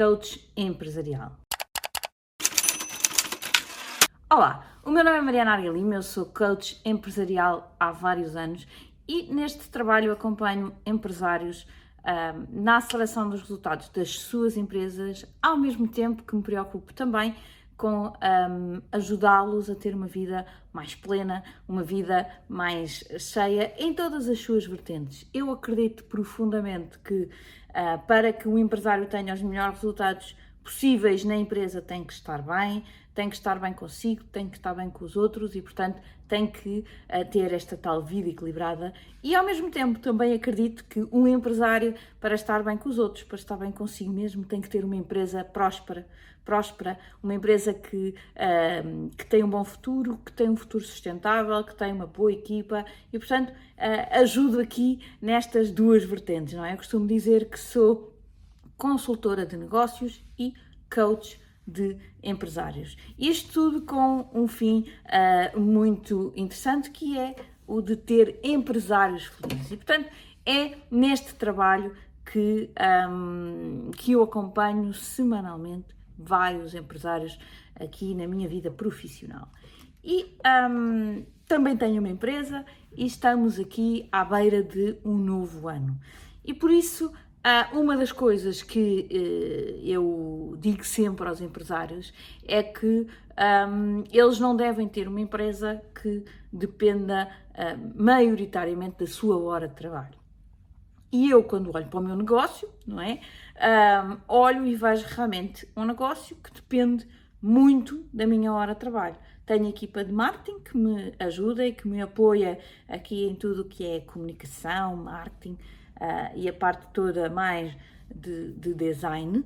coach empresarial. Olá, o meu nome é Mariana Arga Lima, eu sou coach empresarial há vários anos e neste trabalho acompanho empresários na seleção dos resultados das suas empresas, ao mesmo tempo que me preocupo também com ajudá-los a ter uma vida mais plena, uma vida mais cheia em todas as suas vertentes. Eu acredito profundamente que para que o empresário tenha os melhores resultados possíveis na empresa tem que estar bem, tem que estar bem consigo, tem que estar bem com os outros e, portanto, tem que uh, ter esta tal vida equilibrada. E, ao mesmo tempo, também acredito que um empresário, para estar bem com os outros, para estar bem consigo mesmo, tem que ter uma empresa próspera, próspera uma empresa que, uh, que tem um bom futuro, que tem um futuro sustentável, que tem uma boa equipa e, portanto, uh, ajudo aqui nestas duas vertentes, não é? Eu costumo dizer que sou consultora de negócios e coach de empresários. Isto tudo com um fim uh, muito interessante que é o de ter empresários felizes. E portanto é neste trabalho que, um, que eu acompanho semanalmente vários empresários aqui na minha vida profissional. E um, também tenho uma empresa e estamos aqui à beira de um novo ano. E por isso ah, uma das coisas que uh, eu digo sempre aos empresários é que um, eles não devem ter uma empresa que dependa uh, maioritariamente da sua hora de trabalho. E eu, quando olho para o meu negócio, não é? Um, olho e vejo realmente um negócio que depende muito da minha hora de trabalho. Tenho equipa de marketing que me ajuda e que me apoia aqui em tudo o que é comunicação, marketing, uh, e a parte toda mais de, de design, uh,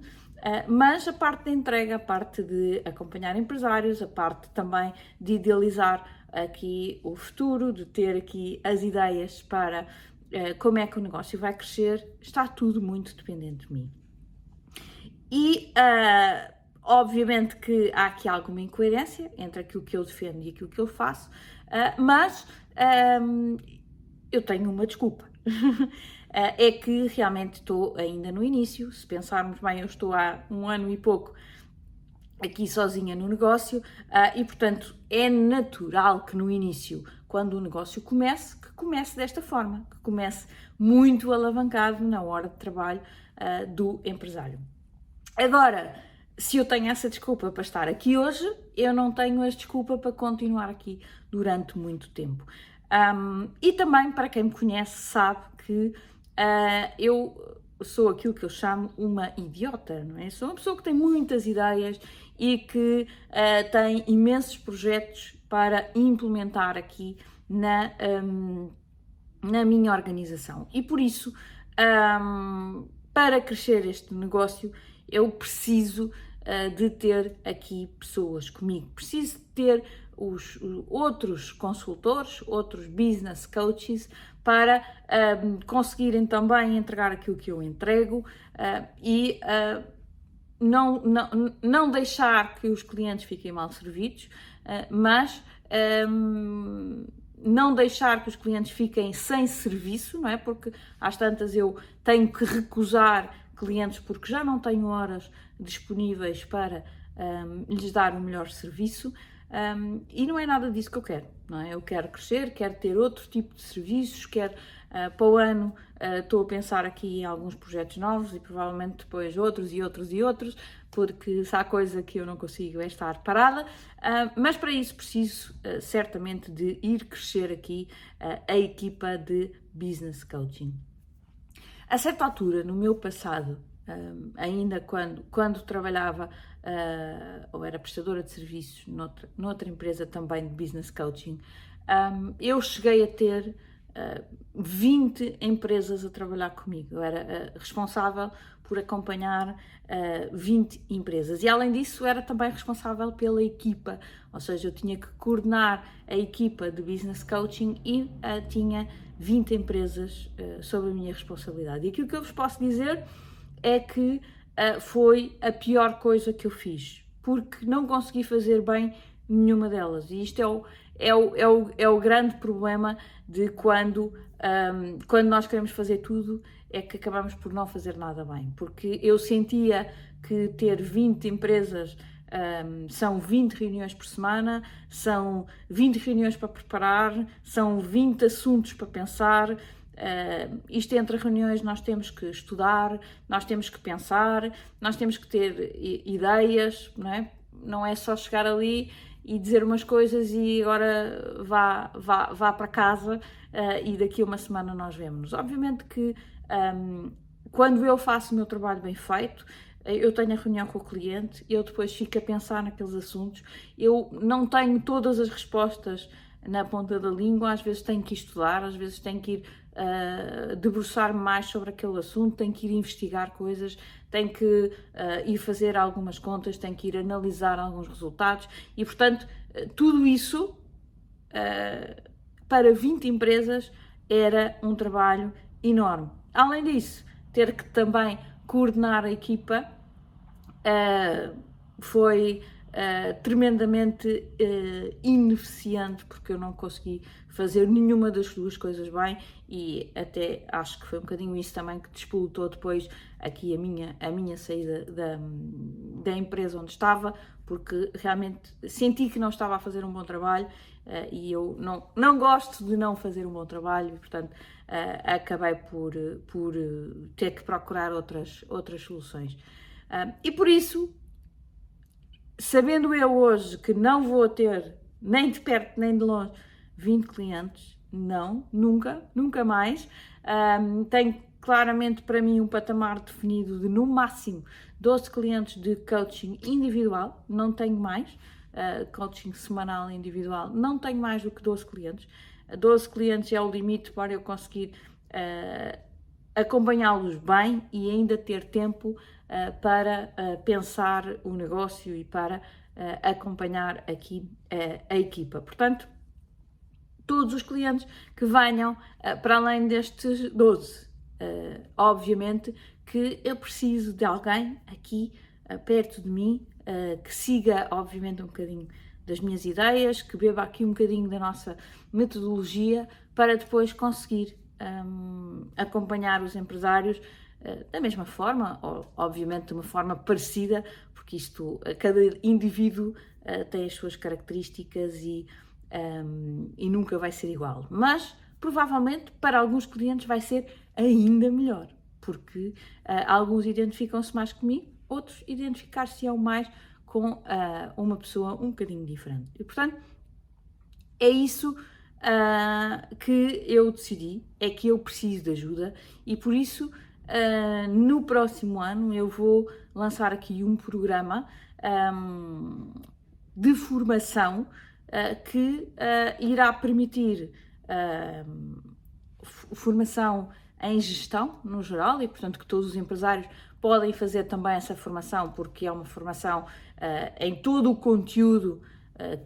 mas a parte de entrega, a parte de acompanhar empresários, a parte também de idealizar aqui o futuro, de ter aqui as ideias para uh, como é que o negócio vai crescer, está tudo muito dependente de mim. E obviamente que há aqui alguma incoerência entre aquilo que eu defendo e aquilo que eu faço, mas um, eu tenho uma desculpa. Eh, é que realmente estou ainda no início. Se pensarmos bem, eu estou há um ano e pouco aqui sozinha no negócio eh, e, portanto, é natural que no início, quando o negócio comece, que comece desta forma, que comece muito alavancado na hora de trabalho do empresário. Agora, se eu tenho essa desculpa para estar aqui hoje, eu não tenho a desculpa para continuar aqui durante muito tempo. Um, e também, para quem me conhece, sabe que uh, eu sou aquilo que eu chamo uma idiota, não é? Sou uma pessoa que tem muitas ideias e que uh, tem imensos projetos para implementar aqui na, um, na minha organização. E por isso, um, para crescer este negócio, eu preciso uh, de ter aqui pessoas comigo, preciso de ter os, outros consultores, outros business coaches, para uh, conseguirem também entregar aquilo que eu entrego uh, e uh, não, não, não deixar que os clientes fiquem mal servidos, mas um, não deixar que os clientes fiquem sem serviço, não é? Porque às tantas eu tenho que recusar clientes porque já não tenho horas disponíveis para um, lhes dar o melhor serviço. Um, e não é nada disso que eu quero, não é? Eu quero crescer, quero ter outro tipo de serviços, quero uh, para o ano uh, estou a pensar aqui em alguns projetos novos e provavelmente depois outros e outros e outros, porque se há coisa que eu não consigo é estar parada, uh, mas para isso preciso certamente de ir crescer aqui a equipa de business coaching. A certa altura, no meu passado, um, ainda quando, quando trabalhava uh, ou era prestadora de serviços noutra, noutra empresa também de business coaching, um, eu cheguei a ter uh, ah, 20 empresas a trabalhar comigo. Eu era uh, responsável por acompanhar uh, 20 empresas e, além disso, era também responsável pela equipa, ou seja, eu tinha que coordenar a equipa de business coaching e tinha 20 empresas sob a minha responsabilidade. E aquilo que eu vos posso dizer é que uh, foi a pior coisa que eu fiz, porque não consegui fazer bem nenhuma delas. E isto é o, é o, é o, é o grande problema de quando, um, quando nós queremos fazer tudo, é que acabamos por não fazer nada bem, porque eu sentia que ter 20 empresas um, são 20 reuniões por semana, são 20 reuniões para preparar, são 20 assuntos para pensar. Uh, isto entre reuniões nós temos que estudar, nós temos que pensar, nós temos que ter ideias, não é? Não é só chegar ali e dizer umas coisas e agora vá, vá, vá para casa uh, e daqui a uma semana nós vemos. Obviamente que um, quando eu faço o meu trabalho bem feito, eu tenho a reunião com o cliente, eu depois fico a pensar naqueles assuntos, eu não tenho todas as respostas na ponta da língua, às vezes tenho que estudar, às vezes tenho que ir uh, debruçar-me mais sobre aquele assunto, tenho que ir investigar coisas, tenho que uh, ir fazer algumas contas, tenho que ir analisar alguns resultados e, portanto, uh, tudo isso para 20 empresas era um trabalho enorme. Além disso, ter que também coordenar a equipa uh, foi uh, tremendamente uh, ineficiente porque eu não consegui fazer nenhuma das duas coisas bem e até acho que foi um bocadinho isso também que despolutou depois aqui a minha, a minha saída da, da empresa onde estava, porque realmente senti que não estava a fazer um bom trabalho uh, e eu não, não gosto de não fazer um bom trabalho e, portanto, uh, acabei por, por ter que procurar outras, outras soluções. E por isso, sabendo eu hoje que não vou ter nem de perto nem de longe 20 clientes, não, nunca, nunca mais. Tenho claramente para mim um patamar definido de no máximo 12 clientes de coaching individual, não tenho mais, uh, coaching semanal individual, não tenho mais do que 12 clientes. 12 clientes é o limite para eu conseguir uh, acompanhá-los bem e ainda ter tempo uh, para pensar o negócio e para acompanhar aqui a equipa. Portanto, todos os clientes que venham uh, para além destes 12. Uh, eh, obviamente que eu preciso de alguém aqui uh, perto de mim que siga, obviamente, um bocadinho das minhas ideias, que beba aqui um bocadinho da nossa metodologia para depois conseguir um, acompanhar os empresários da mesma forma, ou obviamente de uma forma parecida, porque isto, cada indivíduo tem as suas características e um, e nunca vai ser igual. Mas provavelmente para alguns clientes vai ser ainda melhor, porque uh, alguns identificam-se mais comigo, outros identificar-se-ão mais com uh, uma pessoa um bocadinho diferente. E portanto, é isso uh, que eu decidi, é que eu preciso de ajuda e por isso no próximo ano eu vou lançar aqui um programa um, de formação uh, que uh, irá permitir uh, formação em gestão no geral e, portanto, que todos os empresários podem fazer também essa formação, porque é uma formação em todo o conteúdo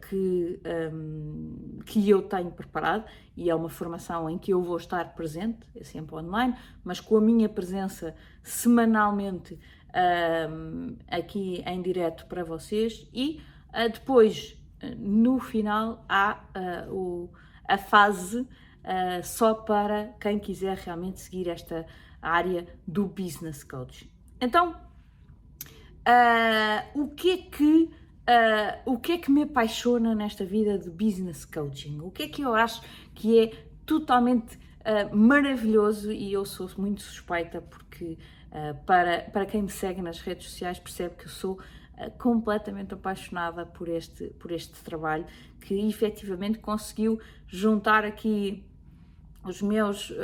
que, um, que eu tenho preparado e é uma formação em que eu vou estar presente, é sempre online, mas com a minha presença semanalmente um, aqui em direto para vocês e uh, depois no final há uh, o, a fase uh, só para quem quiser realmente seguir esta área do business coaching. Então, o que é que o que é que me apaixona nesta vida de business coaching? O que é que eu acho que é totalmente maravilhoso e eu sou muito suspeita porque para, para quem me segue nas redes sociais percebe que eu sou completamente apaixonada por este, por este trabalho, que efetivamente conseguiu juntar aqui os meus, uh,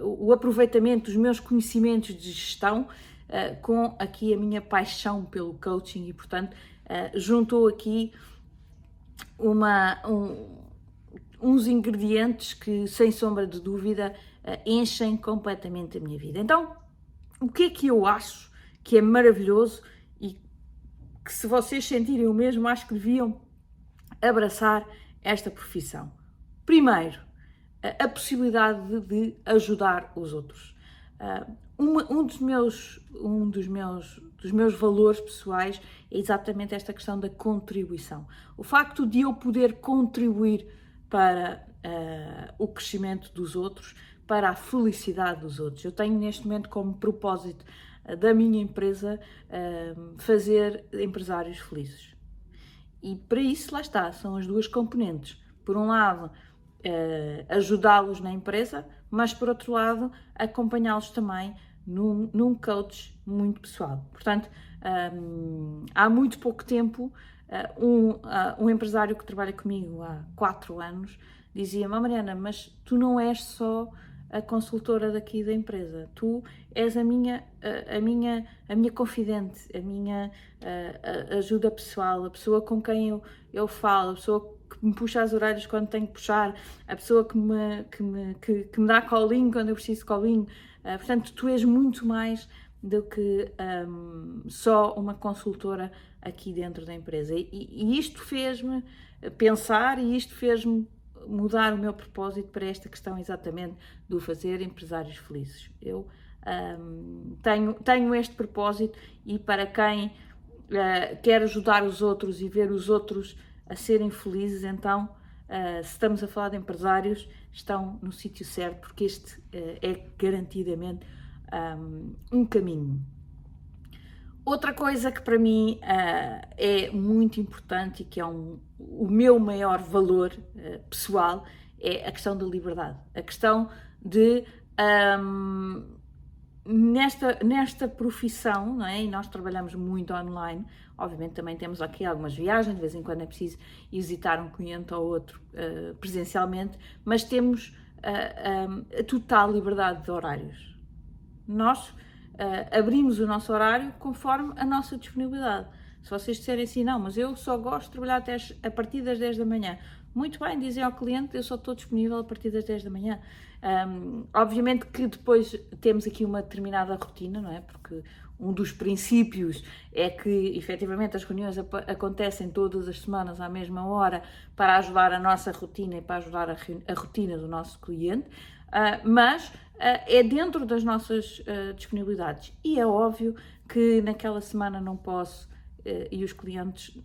uh, o aproveitamento dos meus conhecimentos de gestão uh, com aqui a minha paixão pelo coaching e, portanto, juntou aqui uma, um, uns ingredientes que, sem sombra de dúvida, enchem completamente a minha vida. Então, o que é que eu acho que é maravilhoso que se vocês sentirem o mesmo, acho que deviam abraçar esta profissão. Primeiro, a, possibilidade de, de, ajudar os outros. Uh, um, dos meus, um dos meus, dos meus valores pessoais é exatamente esta questão da contribuição. O facto de eu poder contribuir para uh, o crescimento dos outros para a felicidade dos outros. Eu tenho neste momento como propósito da minha empresa fazer empresários felizes. E para isso, lá está, são as duas componentes. Por um lado, ajudá-los na empresa, mas por outro lado, acompanhá-los também num, num coach muito pessoal. Portanto, um, há muito pouco tempo, uh, um, uh, um empresário que trabalha comigo há quatro anos dizia-me: Mariana, mas tu não és só a consultora daqui da empresa, tu és a minha, a, a minha, a minha confidente, a minha a, a ajuda pessoal, a pessoa com quem eu, eu falo, a pessoa que me puxa as orelhas quando tenho que puxar, a pessoa que me, que me, que, que me dá colinho quando eu preciso de colinho. Uh, portanto, tu és muito mais do que um, só uma consultora aqui dentro da empresa. E, e isto fez-me pensar e isto fez-me mudar o meu propósito para esta questão exatamente do fazer empresários felizes. Eu um, tenho, tenho este propósito e para quem uh, quer ajudar os outros e ver os outros a serem felizes, então, uh, se estamos a falar de empresários, estão no sítio certo, porque este uh, é garantidamente um, um, caminho. Outra coisa que para mim uh, é muito importante e que é um, o meu maior valor pessoal é a questão da liberdade, a questão de um, nesta, nesta profissão, não é? E nós trabalhamos muito online, obviamente também temos aqui algumas viagens, de vez em quando é preciso visitar um cliente ou outro uh, presencialmente, mas temos uh, eh, um, eh, a total liberdade de horários. Nós uh, abrimos o nosso horário conforme a nossa disponibilidade. Se vocês disserem assim, não, mas eu só gosto de trabalhar até a partir das 10 da manhã, muito bem, dizem ao cliente, eu só estou disponível a partir das 10 da manhã. Um, obviamente que depois temos aqui uma determinada rotina, não é? Porque um dos princípios é que efetivamente as reuniões acontecem todas as semanas à mesma hora para ajudar a nossa rotina e para ajudar a, a rotina do nosso cliente, uh, mas uh, é dentro das nossas uh, disponibilidades. E é óbvio que naquela semana não posso, e os clientes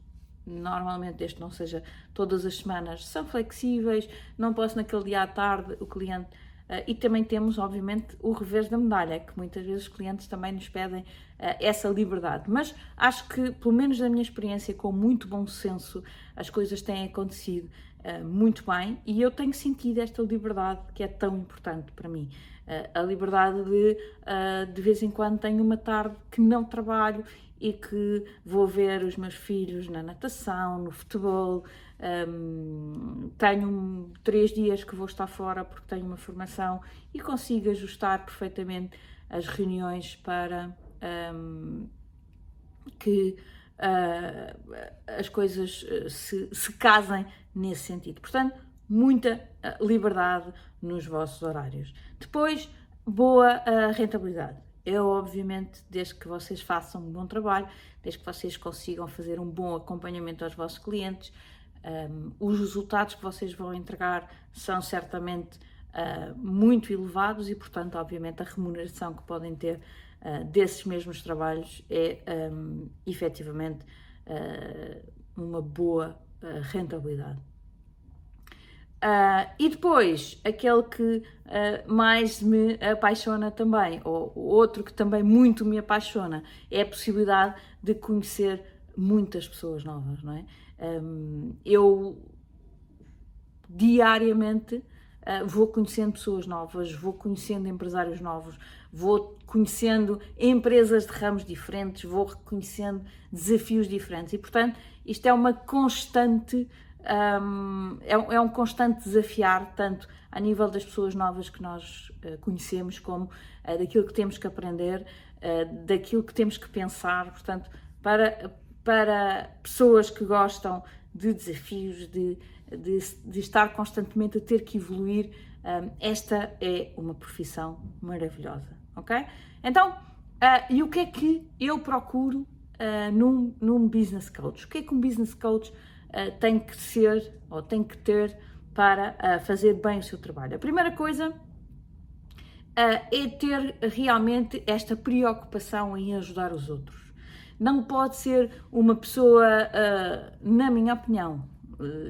normalmente este não seja todas as semanas, são flexíveis, não posso naquele dia à tarde o cliente. Uh, e também temos, obviamente, o revés da medalha, que muitas vezes os clientes também nos pedem uh, essa liberdade. Mas acho que, pelo menos na minha experiência, com muito bom senso, as coisas têm acontecido uh, muito bem e eu tenho sentido esta liberdade que é tão importante para mim. a liberdade de, de vez em quando, tenho uma tarde que não trabalho e que vou ver os meus filhos na natação, no futebol. Um, tenho três dias que vou estar fora porque tenho uma formação e consigo ajustar perfeitamente as reuniões para um, que uh, as coisas ah, se, se, casem nesse sentido. Portanto, muita ah, liberdade nos vossos horários. Depois, boa uh, rentabilidade é obviamente desde que vocês façam um bom trabalho, desde que vocês consigam fazer um bom acompanhamento aos vossos clientes, um, os resultados que vocês vão entregar são certamente uh, muito elevados e, portanto, obviamente, a remuneração que podem ter uh, desses mesmos trabalhos é um, efetivamente uh, uma boa rentabilidade. Uh, e depois, aquele que uh, mais me apaixona também, ou outro que também muito me apaixona, é a possibilidade de conhecer muitas pessoas novas, não é? Um, eu diariamente uh, vou conhecendo pessoas novas, vou conhecendo empresários novos, vou conhecendo empresas de ramos diferentes, vou reconhecendo desafios diferentes e, portanto, isto é uma constante um, é, é, um constante desafiar, tanto a nível das pessoas novas que nós uh, conhecemos, como uh, daquilo que temos que aprender, uh, daquilo que temos que pensar. Portanto, para, para pessoas que gostam de desafios, de, de, de estar constantemente a ter que evoluir, um, esta é uma profissão maravilhosa, ok? Então, e o que é que eu procuro num, num business coach? O que é que um business coach uh, tem que ser ou tem que ter para uh, fazer bem o seu trabalho. A primeira coisa uh, é ter realmente esta preocupação em ajudar os outros. Não pode ser uma pessoa, na minha opinião,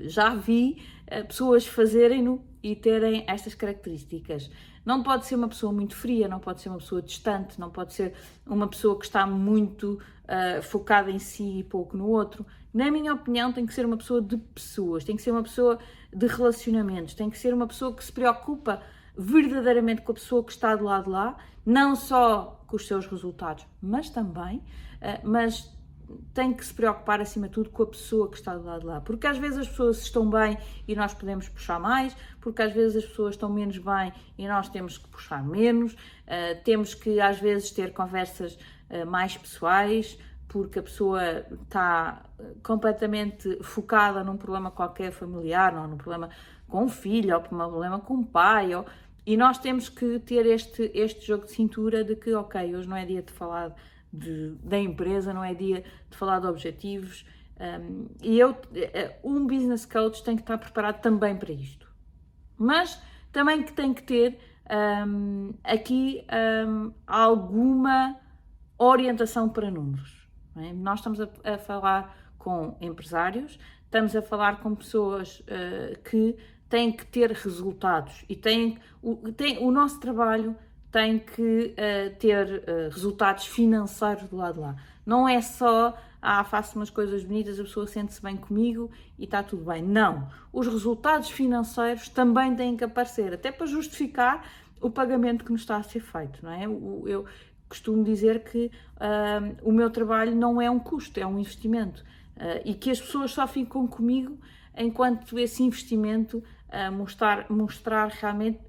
já vi pessoas fazerem-no e terem estas características. Não pode ser uma pessoa muito fria, não pode ser uma pessoa distante, não pode ser uma pessoa que está muito uh, focada em si e pouco no outro. Na minha opinião, tem que ser uma pessoa de pessoas, tem que ser uma pessoa de relacionamentos, tem que ser uma pessoa que se preocupa verdadeiramente com a pessoa que está do lado lá, não só com os seus resultados, mas também, uh, mas tem que se preocupar acima de tudo com a pessoa que está do lado de lá, porque às vezes as pessoas estão bem e nós podemos puxar mais, porque às vezes as pessoas estão menos bem e nós temos que puxar menos, uh, temos que às vezes ter conversas uh, mais pessoais, porque a pessoa está completamente focada num problema qualquer familiar, ou num problema com o filho, ou num problema com o pai, ou... e nós temos que ter este, este jogo de cintura de que, ok, hoje não é dia de falar de, da empresa, não é dia de falar de objetivos. Um, e eu, eh, um business coach tem que estar preparado também para isto. Mas também que tem que ter um, aqui um, alguma orientação para números. É? Nós estamos a, a, falar com empresários, estamos a falar com pessoas uh, que têm que ter resultados e têm, o, tem, o nosso trabalho tem que uh, ter uh, resultados financeiros do lado de lá. Não é só, ah, faço umas coisas bonitas, a pessoa sente-se bem comigo e está tudo bem. Não. Os resultados financeiros também têm que aparecer, até para justificar o pagamento que nos está a ser feito, não é? Eu costumo dizer que uh, o meu trabalho não é um custo, é um investimento. e que as pessoas só ficam comigo enquanto esse investimento mostrar, mostrar realmente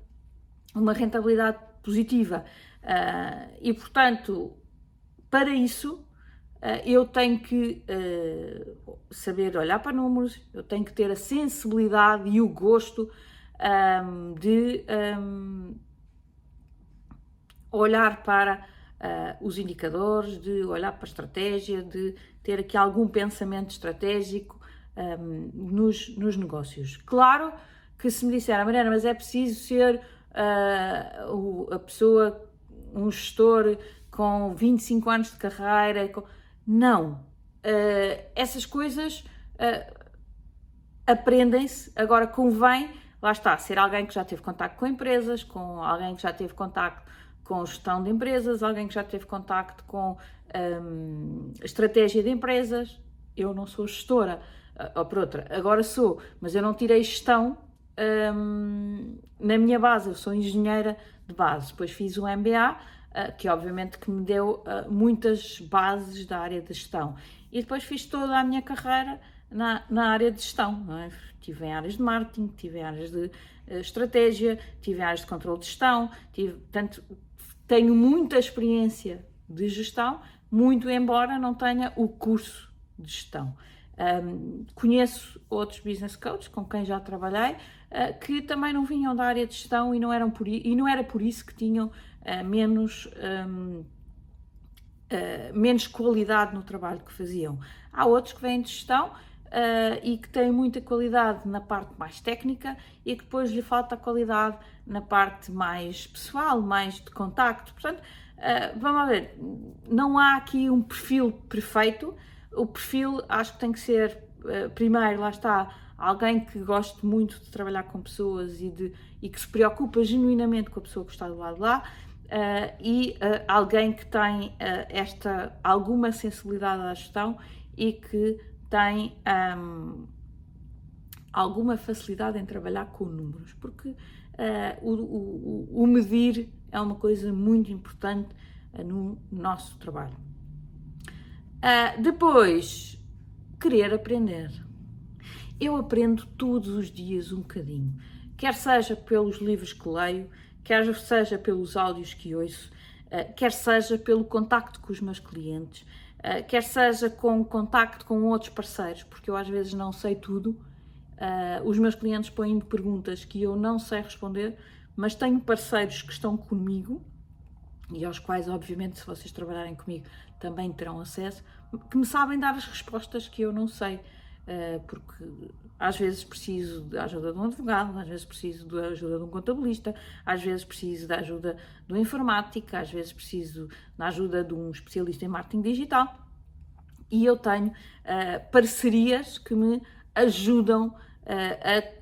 uma rentabilidade positiva. Uh, e, portanto, para isso, uh, eu tenho que uh, saber olhar para números, eu tenho que ter a sensibilidade e o gosto um, de um, olhar para os indicadores, de olhar para a estratégia, de ter aqui algum pensamento estratégico um, nos, nos negócios. Claro que se me disser, Mariana, mas é preciso ser uh, a pessoa, um gestor com 25 anos de carreira. Com... Não. Uh, essas coisas uh, aprendem-se. Agora convém, lá está, ser alguém que já teve contato com empresas, com alguém que já teve contato com gestão de empresas, alguém que já teve contacto com um, estratégia de empresas. Eu não sou gestora, ou por outra, agora sou, mas eu não tirei gestão um, na minha base, eu sou engenheira de base, depois fiz um MBA, uh, ah, que obviamente que me deu uh, muitas bases da área de gestão. E depois fiz toda a minha carreira na, na área de gestão. É? Tive em áreas de marketing, tive em áreas de uh, estratégia, tive em áreas de controle de gestão, tive, tenho muita experiência de gestão, muito embora não tenha o curso de gestão. Um, conheço outros business coaches com quem já trabalhei uh, que também não vinham da área de gestão e não, eram por, e não era por isso que tinham uh, menos, um, uh, menos qualidade no trabalho que faziam. Há outros que vêm de gestão e que têm muita qualidade na parte mais técnica e que depois lhe falta qualidade na parte mais pessoal, mais de contacto. Portanto, vamos ver, não há aqui um perfil perfeito o perfil acho que tem que ser, uh, primeiro, lá está, alguém que goste muito de trabalhar com pessoas e, de, e que se preocupa genuinamente com a pessoa que está do lado de lá. Uh, e uh, alguém que tem esta alguma sensibilidade à gestão e que tem um, alguma facilidade em trabalhar com números, porque o, o, o medir é uma coisa muito importante no nosso trabalho. Uh, depois, querer aprender. Eu aprendo todos os dias um bocadinho, quer seja pelos livros que leio, quer seja pelos áudios que ouço, uh, quer seja pelo contacto com os meus clientes, uh, quer seja com contacto com outros parceiros, porque eu às vezes não sei tudo. os meus clientes põem-me perguntas que eu não sei responder, mas tenho parceiros que estão comigo e aos quais, obviamente, se vocês trabalharem comigo, também terão acesso, que me sabem dar as respostas que eu não sei, eh, porque às vezes preciso da ajuda de um advogado, às vezes preciso da ajuda de um contabilista, às vezes preciso da ajuda do informática, às vezes preciso da ajuda de um especialista em marketing digital. E eu tenho uh, parcerias que me ajudam uh, a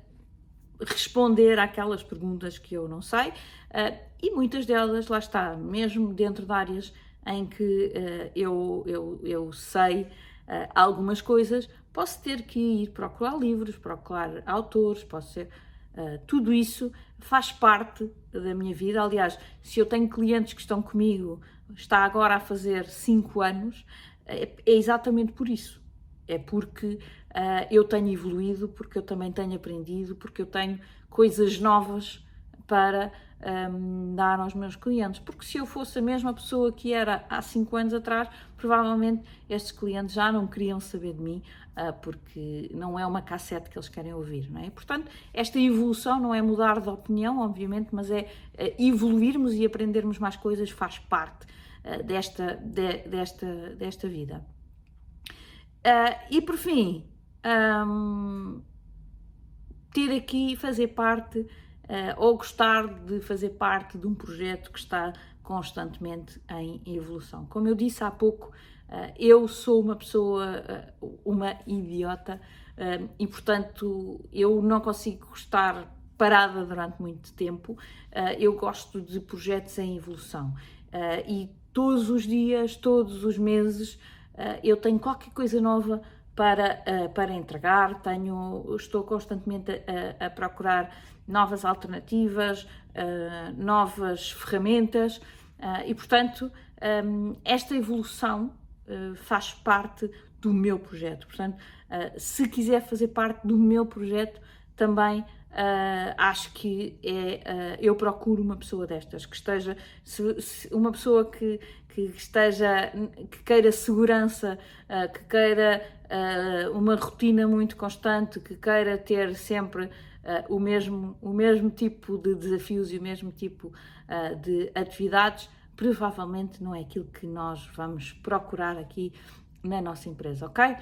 responder àquelas perguntas que eu não sei, uh, e muitas delas, lá está, mesmo dentro de áreas em que uh, eu, eu, eu sei uh, algumas coisas, posso ter que ir procurar livros, procurar autores, posso ser. tudo isso faz parte da minha vida. Aliás, se eu tenho clientes que estão comigo, está agora a fazer 5 anos, é exatamente por isso. É porque uh, eu tenho evoluído, porque eu também tenho aprendido, porque eu tenho coisas novas para um, dar aos meus clientes. Porque se eu fosse a mesma pessoa que era há 5 anos atrás, provavelmente estes clientes já não queriam saber de mim, uh, porque não é uma cassete que eles querem ouvir, não é? Portanto, esta evolução não é mudar de opinião, obviamente, mas é uh, evoluirmos e aprendermos mais coisas, faz parte uh, desta, de, desta, desta vida. e por fim, um, ter aqui, fazer parte uh, ou gostar de fazer parte de um projeto que está constantemente em evolução. Como eu disse há pouco, uh, eu sou uma pessoa, uh, uma idiota, e portanto eu não consigo estar parada durante muito tempo. eu gosto de projetos em evolução e todos os dias, todos os meses, eu tenho qualquer coisa nova para, uh, para entregar, tenho, estou constantemente a, a procurar novas alternativas, uh, novas ferramentas uh, e, portanto, um, esta evolução faz parte do meu projeto. Portanto, se quiser fazer parte do meu projeto, também Uh, acho que é, uh, eu procuro uma pessoa destas, que esteja, se, se uma pessoa que, que esteja, que queira segurança, uh, que queira uma rotina muito constante, que queira ter sempre o, mesmo, o mesmo tipo de desafios e o mesmo tipo de atividades, provavelmente não é aquilo que nós vamos procurar aqui na nossa empresa, ok?